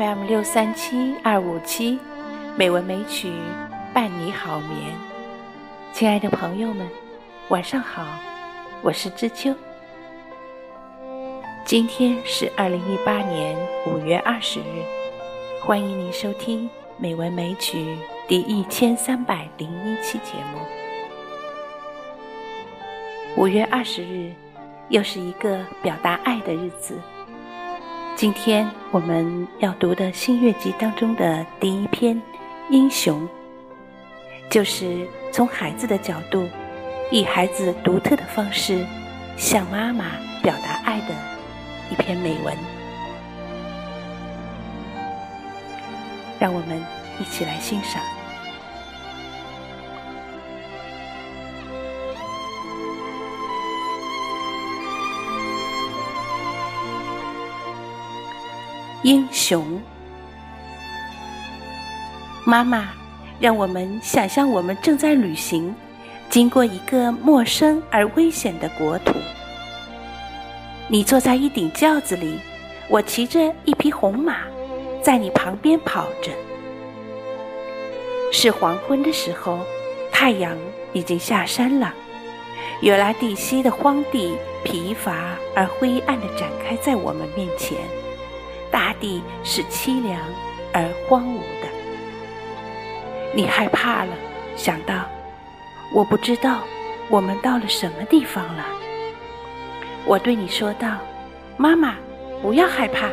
FM 六三七二五七，美文美曲伴你好眠。亲爱的朋友们，晚上好，我是知秋。今天是二零一八年五月二十日，欢迎您收听《美文美曲》第一千三百零一期节目。五月二十日，又是一个表达爱的日子。今天我们要读的新月集当中的第一篇《英雄》，就是从孩子的角度，以孩子独特的方式向妈妈表达爱的一篇美文。让我们一起来欣赏。英雄，妈妈，让我们想象我们正在旅行，经过一个陌生而危险的国土。你坐在一顶轿子里，我骑着一匹红马，在你旁边跑着。是黄昏的时候，太阳已经下山了，原来地西的荒地疲乏而灰暗的展开在我们面前。大地是凄凉而荒芜的，你害怕了，想到我不知道我们到了什么地方了。我对你说道：“妈妈，不要害怕。”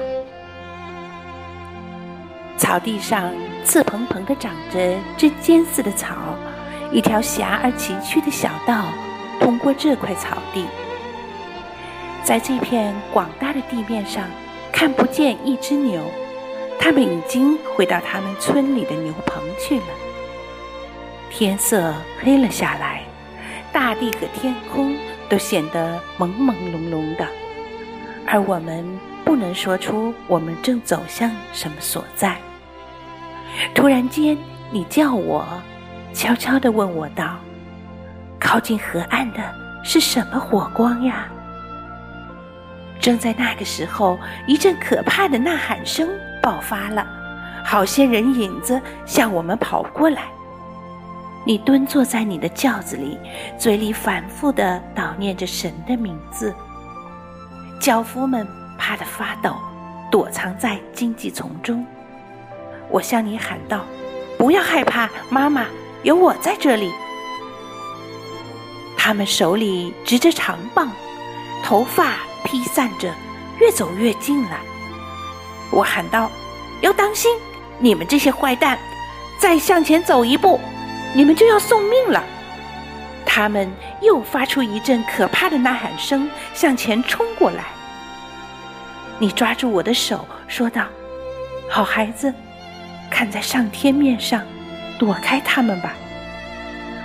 草地上刺蓬蓬的长着针尖似的草，一条狭而崎岖的小道通过这块草地，在这片广大的地面上。看不见一只牛，他们已经回到他们村里的牛棚去了。天色黑了下来，大地和天空都显得朦朦胧胧的，而我们不能说出我们正走向什么所在。突然间，你叫我，悄悄地问我道：“靠近河岸的是什么火光呀？”正在那个时候，一阵可怕的呐喊声爆发了，好些人影子向我们跑过来。你蹲坐在你的轿子里，嘴里反复的祷念着神的名字。轿夫们怕得发抖，躲藏在荆棘丛中。我向你喊道：“不要害怕，妈妈，有我在这里。”他们手里执着长棒，头发。披散着，越走越近了。我喊道：“要当心！你们这些坏蛋，再向前走一步，你们就要送命了。”他们又发出一阵可怕的呐喊声，向前冲过来。你抓住我的手，说道：“好孩子，看在上天面上，躲开他们吧。”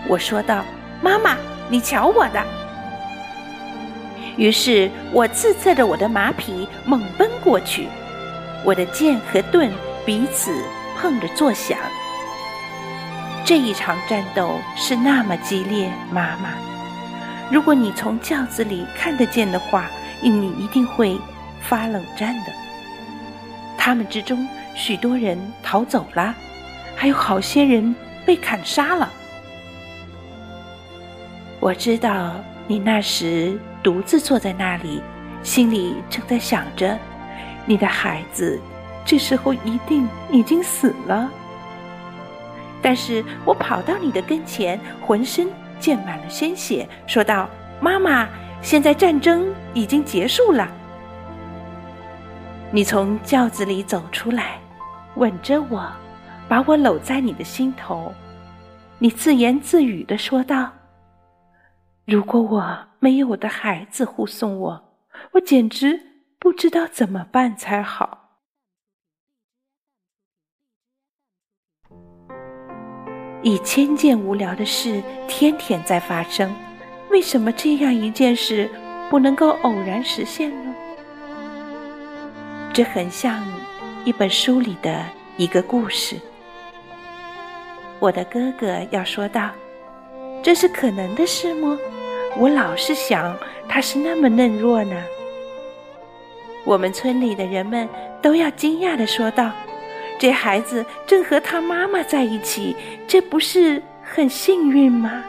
我说道：“妈妈，你瞧我的。”于是我自侧着我的马匹猛奔过去，我的剑和盾彼此碰着作响。这一场战斗是那么激烈，妈妈，如果你从轿子里看得见的话，你一定会发冷战的。他们之中许多人逃走了，还有好些人被砍杀了。我知道你那时。独自坐在那里，心里正在想着：你的孩子这时候一定已经死了。但是我跑到你的跟前，浑身溅满了鲜血，说道：“妈妈，现在战争已经结束了。”你从轿子里走出来，吻着我，把我搂在你的心头，你自言自语的说道：“如果我……”没有我的孩子护送我，我简直不知道怎么办才好。一千件无聊的事天天在发生，为什么这样一件事不能够偶然实现呢？这很像一本书里的一个故事。我的哥哥要说道：“这是可能的事吗？”我老是想，他是那么嫩弱呢。我们村里的人们都要惊讶的说道：“这孩子正和他妈妈在一起，这不是很幸运吗？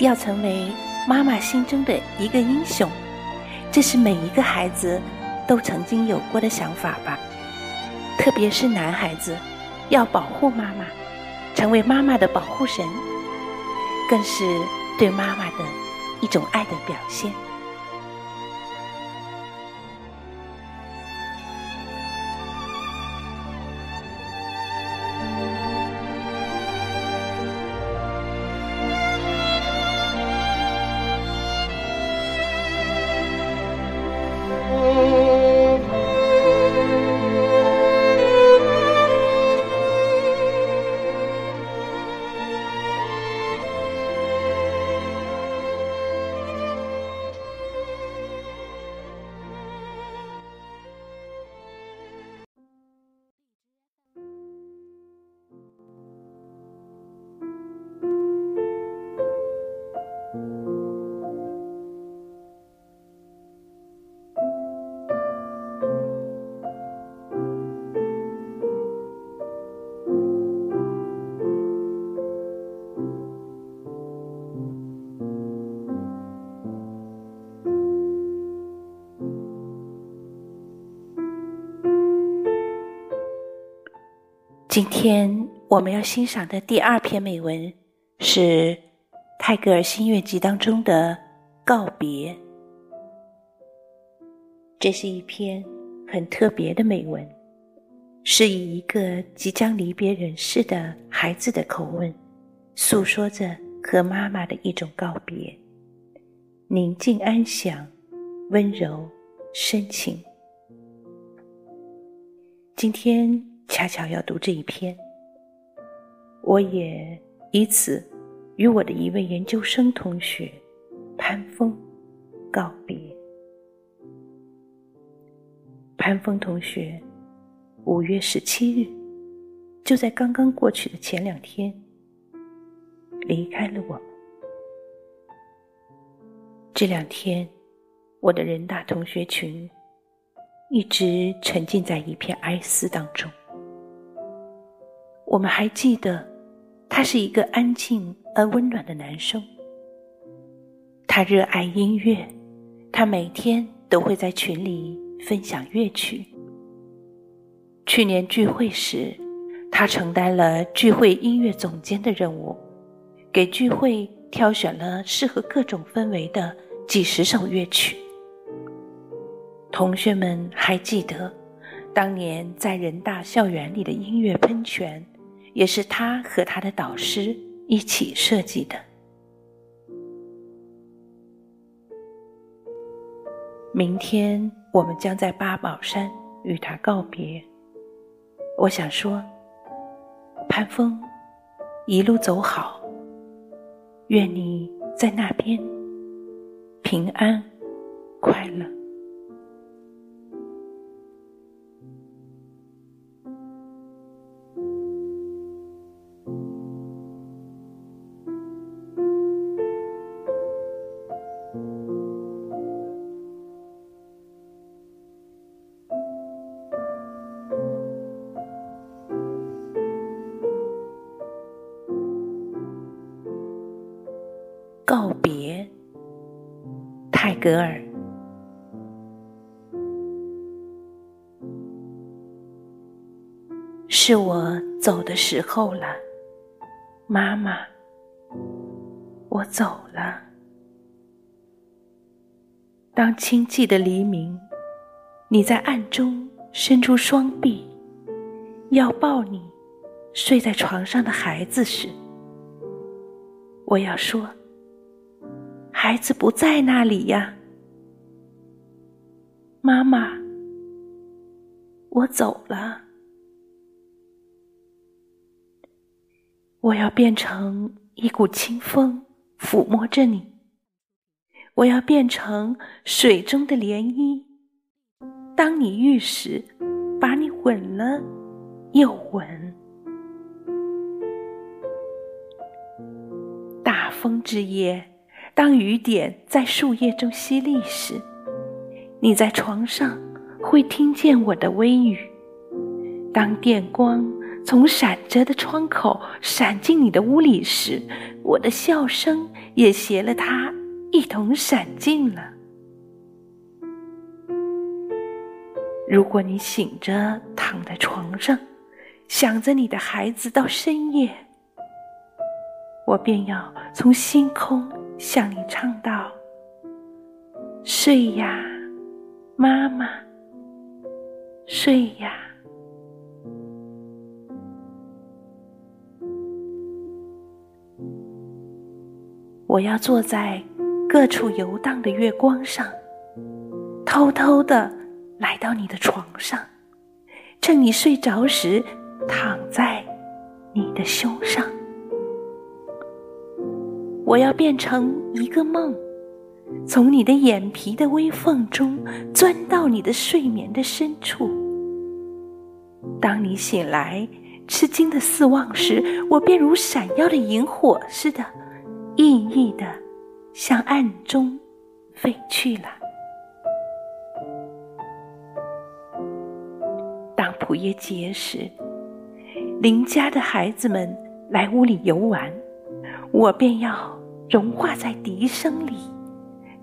要成为妈妈心中的一个英雄，这是每一个孩子都曾经有过的想法吧。特别是男孩子，要保护妈妈。成为妈妈的保护神，更是对妈妈的一种爱的表现。今天我们要欣赏的第二篇美文是泰戈尔新月集当中的告别。这是一篇很特别的美文，是以一个即将离别人世的孩子的口吻，诉说着和妈妈的一种告别，宁静安详，温柔深情。今天。恰巧要读这一篇，我也以此与我的一位研究生同学潘峰告别。潘峰同学，五月十七日，就在刚刚过去的前两天，离开了我们。这两天，我的人大同学群一直沉浸在一片哀思当中。我们还记得，他是一个安静而温暖的男生。他热爱音乐，他每天都会在群里分享乐曲。去年聚会时，他承担了聚会音乐总监的任务，给聚会挑选了适合各种氛围的几十首乐曲。同学们还记得，当年在人大校园里的音乐喷泉。也是他和他的导师一起设计的。明天我们将在八宝山与他告别。我想说，潘峰，一路走好，愿你在那边平安快乐。告别，泰戈尔。是我走的时候了，妈妈，我走了。当清寂的黎明，你在暗中伸出双臂，要抱你睡在床上的孩子时，我要说。孩子不在那里呀，妈妈，我走了。我要变成一股清风，抚摸着你；我要变成水中的涟漪，当你遇时，把你吻了又吻。大风之夜，当雨点在树叶中淅沥时，你在床上会听见我的微语；当电光从闪着的窗口闪进你的屋里时，我的笑声也携了它一同闪进了。如果你醒着躺在床上，想着你的孩子到深夜，我便要从星空向你唱道：“睡呀，妈妈，睡呀。”我要坐在各处游荡的月光上，偷偷的来到你的床上，趁你睡着时，躺在你的胸上。我要变成一个梦，从你的眼皮的微缝中钻到你的睡眠的深处。当你醒来，吃惊的四望时，我便如闪耀的萤火似的。熠熠的向暗中飞去了。当普夜节时，邻家的孩子们来屋里游玩，我便要融化在笛声里，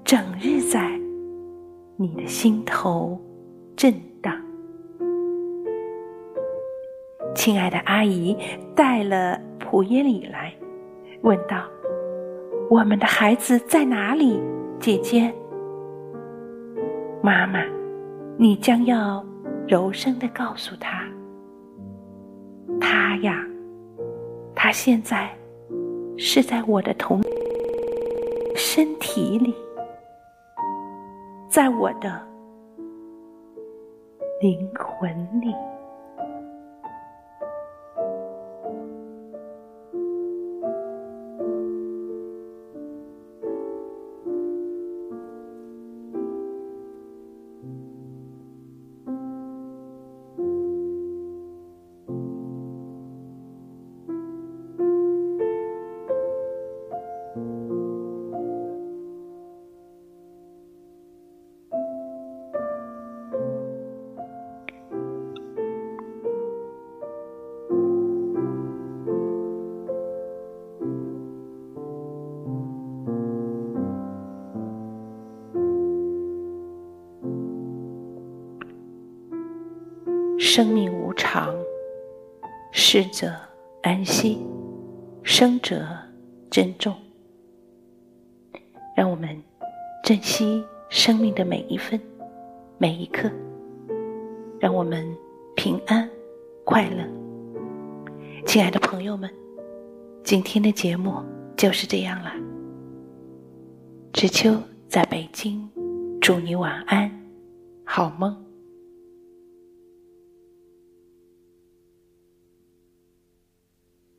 整日在你的心头震荡。亲爱的阿姨带了普耶里来，问道。我们的孩子在哪里，姐姐？妈妈，你将要柔声的告诉他，他呀，他现在是在我的同身体里，在我的灵魂里。生命无常，逝者安息，生者珍重。让我们珍惜生命的每一分、每一刻，让我们平安快乐。亲爱的朋友们，今天的节目就是这样了。知秋在北京，祝你晚安，好梦。